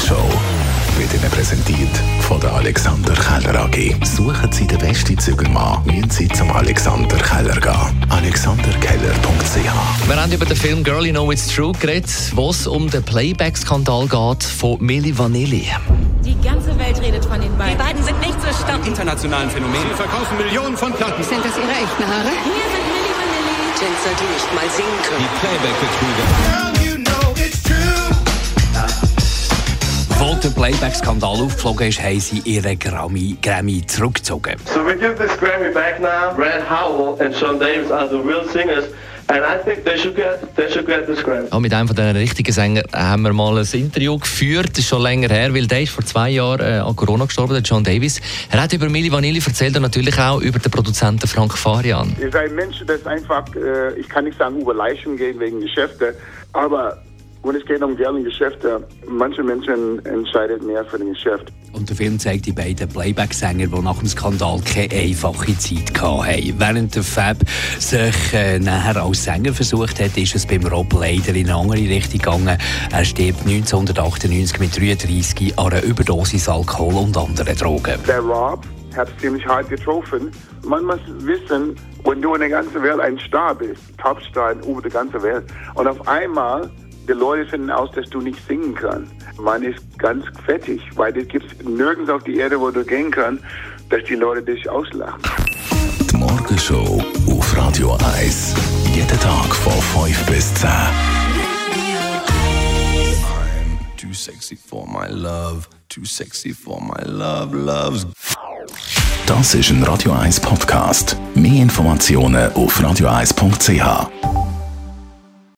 Morgenshow wird Ihnen präsentiert von der Alexander Keller AG. Suchen Sie den besten Zügelmann, müssen Sie zum Alexander Keller gehen. AlexanderKeller.ch Wir haben über den Film Girl You Know It's True geredet, wo es um den Playback-Skandal geht von Milli Vanilli. Die ganze Welt redet von den beiden. Die beiden sind nicht zu stoppen. internationalen Phänomen. Sie verkaufen Millionen von Platten. Sind das ihre echten Haare? Hier sind Milli Vanilli. Tänzer, die nicht mal singen können. Die Playback-Betrüger. Der Playback-Skandal aufgeflogen ist, haben sie ihren Grammy, Grammy zurückgezogen. So we give this Grammy back now. Brad Howell and Sean Davis are the real singers, and I think they should get they should get this Grammy. Auch mit einem von richtigen Sängern haben wir mal ein Interview geführt, das ist schon länger her, weil der ist vor zwei Jahren äh, an Corona gestorben, der John Davis. Er hat über Milli Vanilli erzählt und natürlich auch über den Produzenten Frank Farian. Ihr seid ein Mensch, das einfach, äh, ich kann nicht sagen, über Leichen gehen wegen Geschäfte, aber wenn es geht um und Geschäfte, manche Menschen entscheiden mehr für das Geschäft. Und der Film zeigt die beiden Playback-Sänger, die nach dem Skandal keine einfache Zeit hatten. Während der Fab sich äh, nachher als Sänger versucht hat, ist es beim Rob leider in eine andere Richtung gegangen. Er stirbt 1998 mit 33 an einer Überdosis Alkohol und anderen Drogen. Der Rob hat ziemlich hart getroffen. Man muss wissen, wenn du in der ganzen Welt ein Star bist, Topstar über die ganze Welt, und auf einmal die Leute finden aus, dass du nicht singen kannst. Man ist ganz fettig, weil es gibt nirgends auf der Erde, wo du gehen kannst, dass die Leute dich auslachen. Die Morgenshow auf Radio 1. Jeden Tag von 5 bis 10. Too sexy for my love. Too sexy for my love. Loves. Das ist ein Radio 1 Podcast. Mehr Informationen auf radio1.ch.